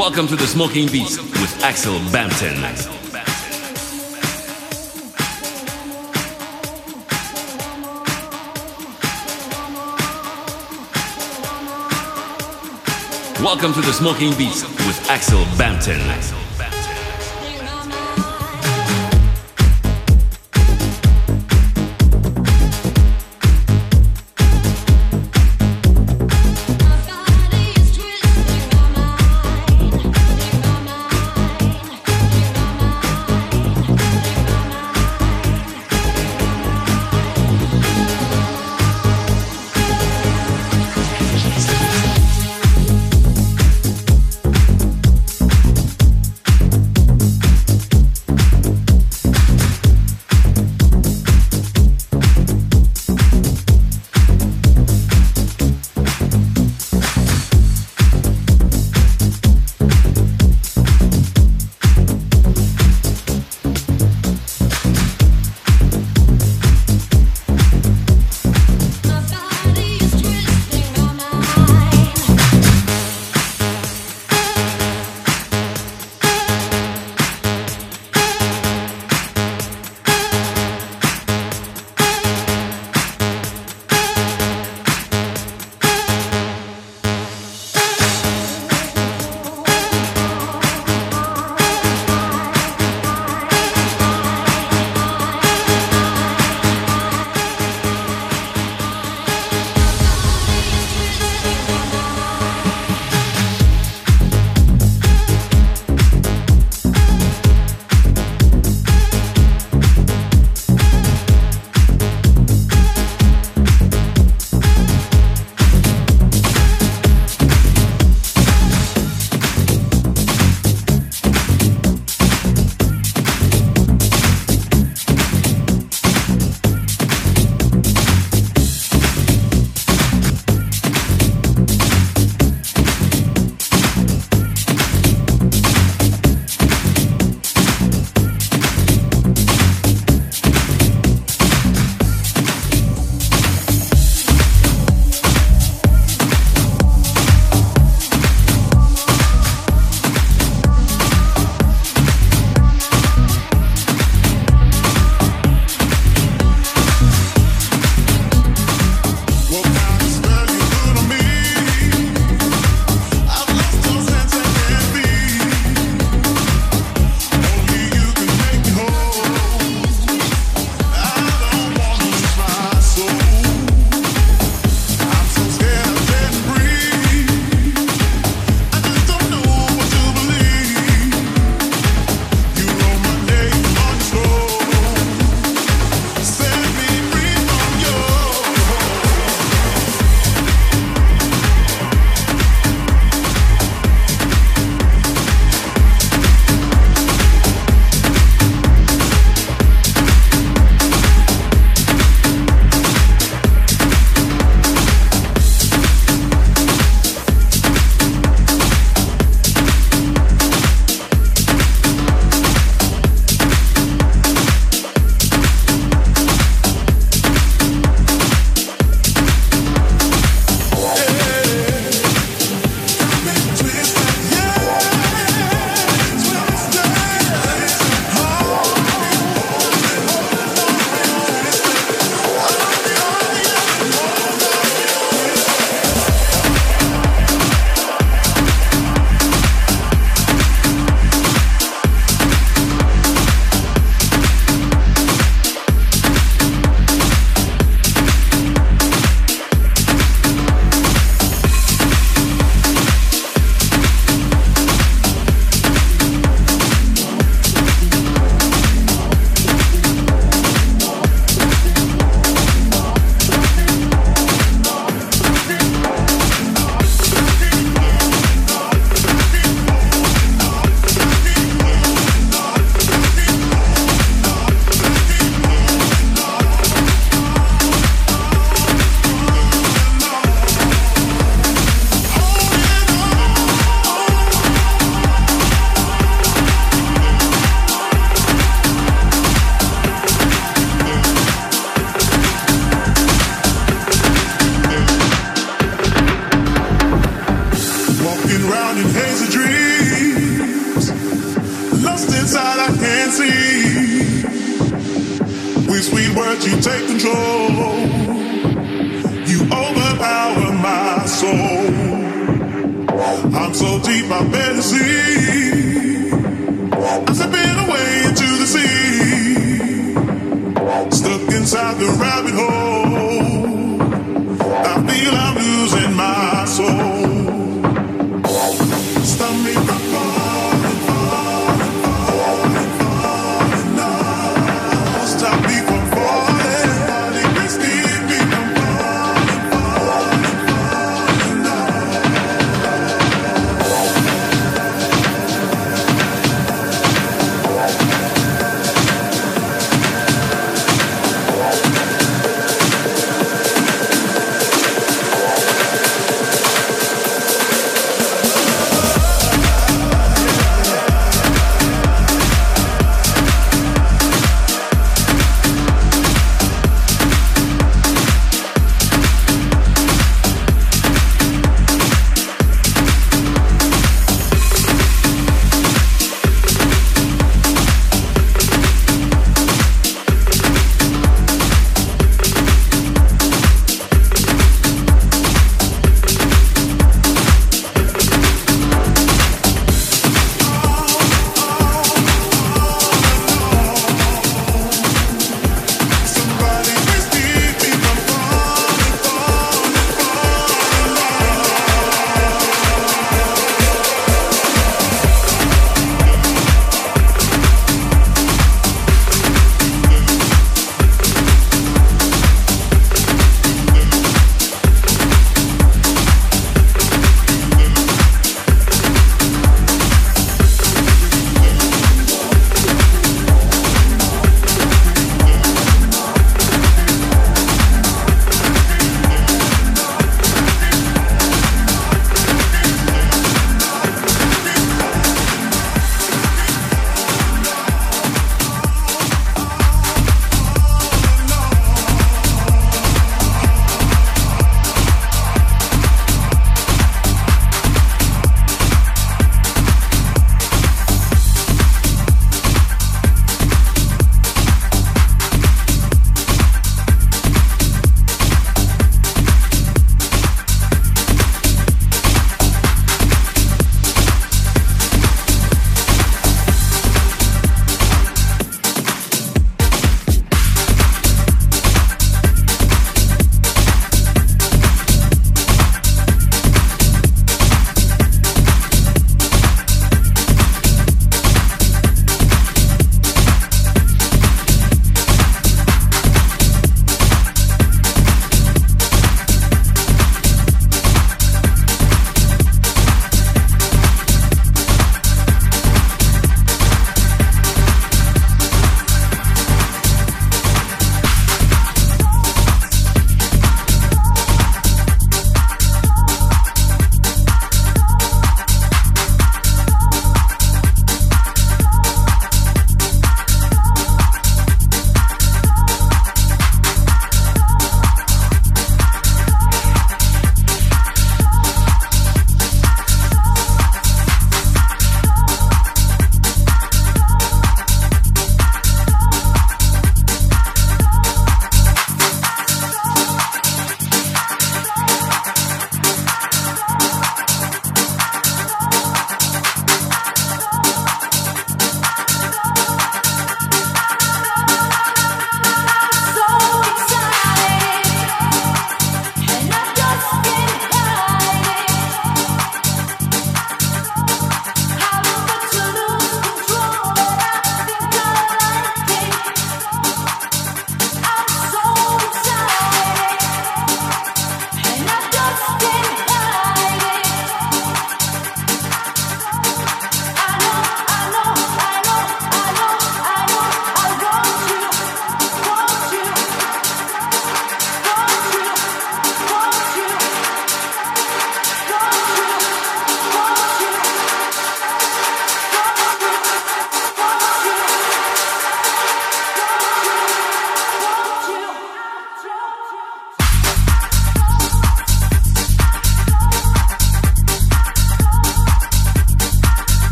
Welcome to the Smoking Beast with Axel Bampton. Welcome to the Smoking Beast with Axel Bampton.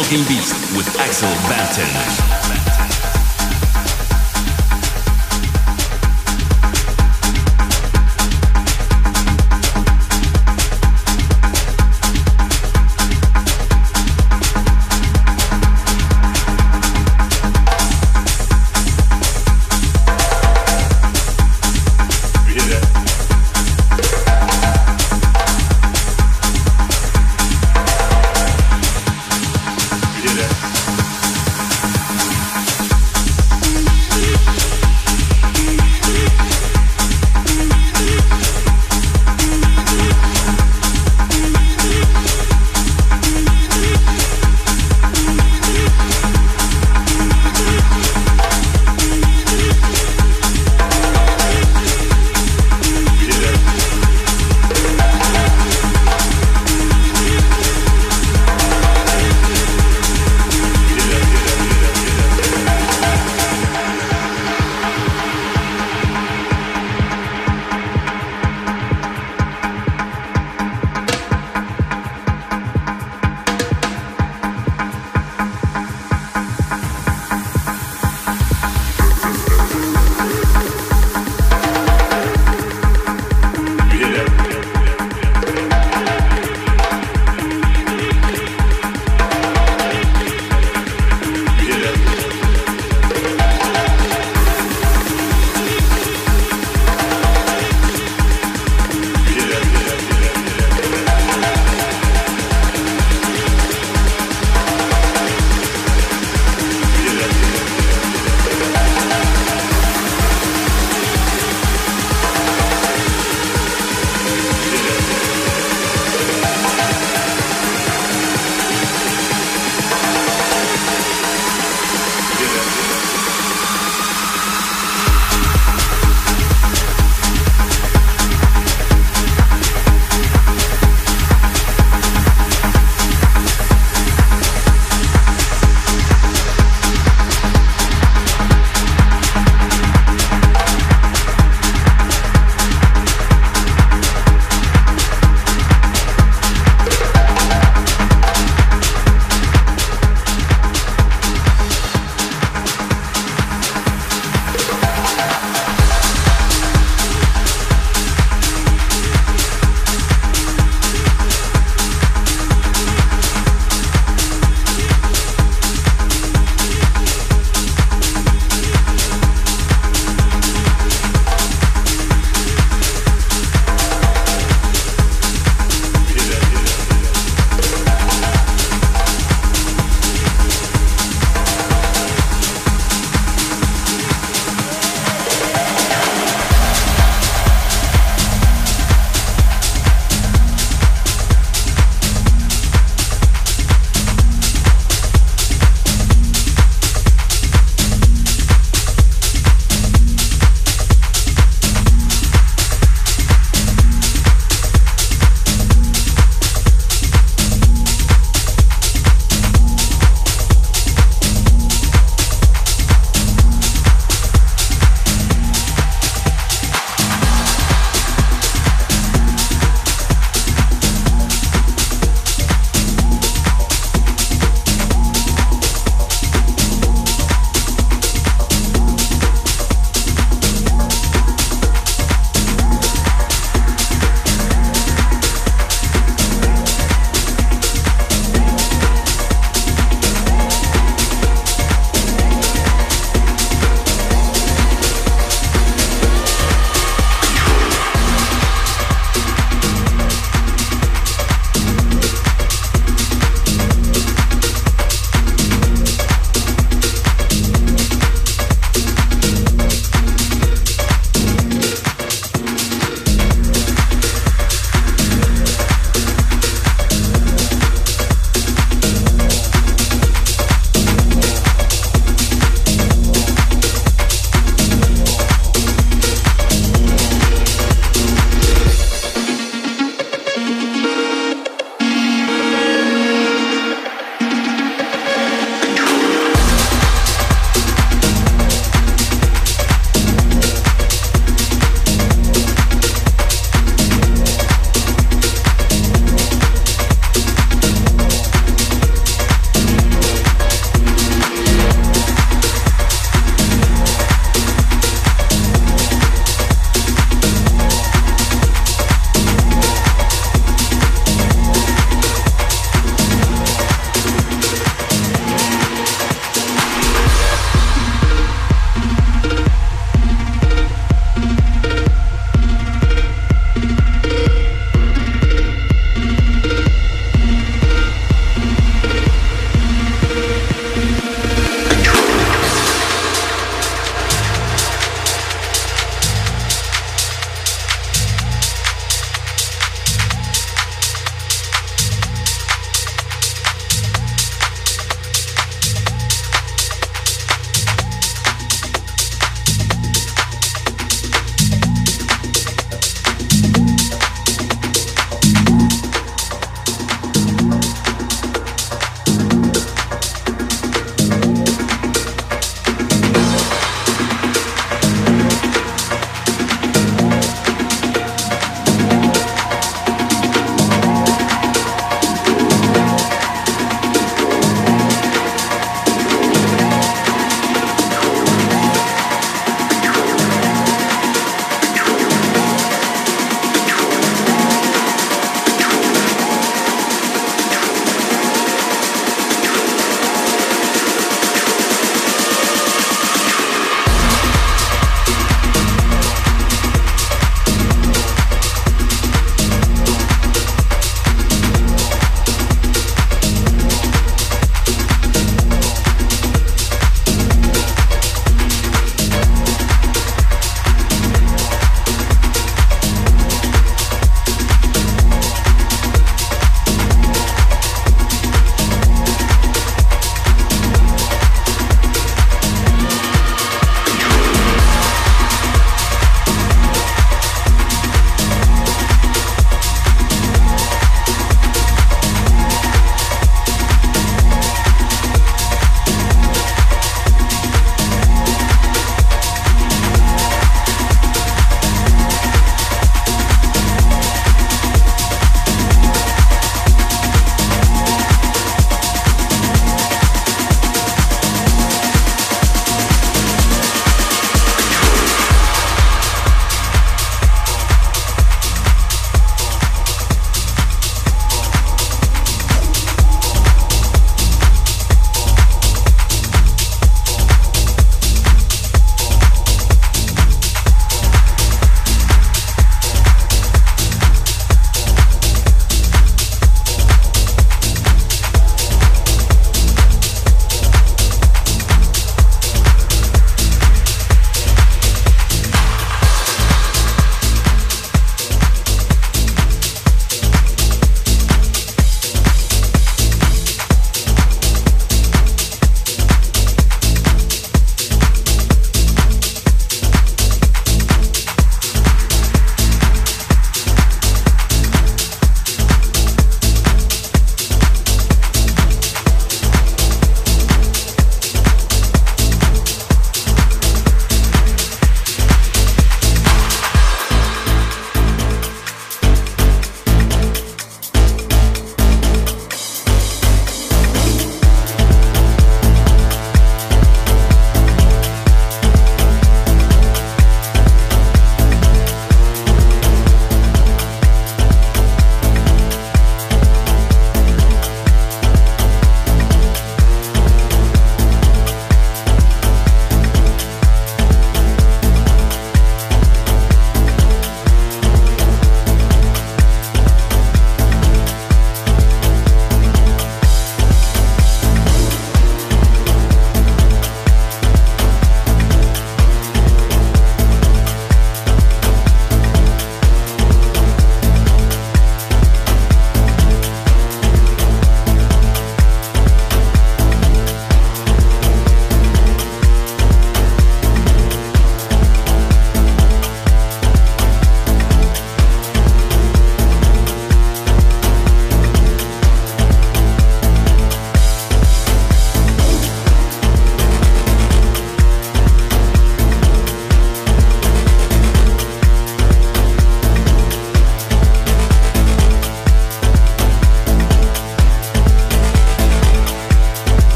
Smoking Beast with Axel Banton.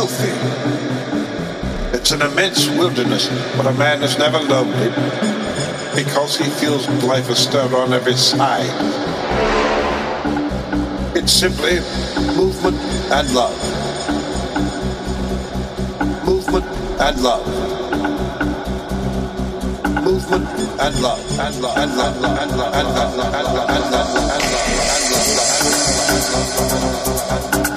Healthy. It's an immense wilderness, but a man has never it because he feels life astir on every side. It's simply movement and love. Movement and love. Movement and love and love and love and love and love and love and love and love and love The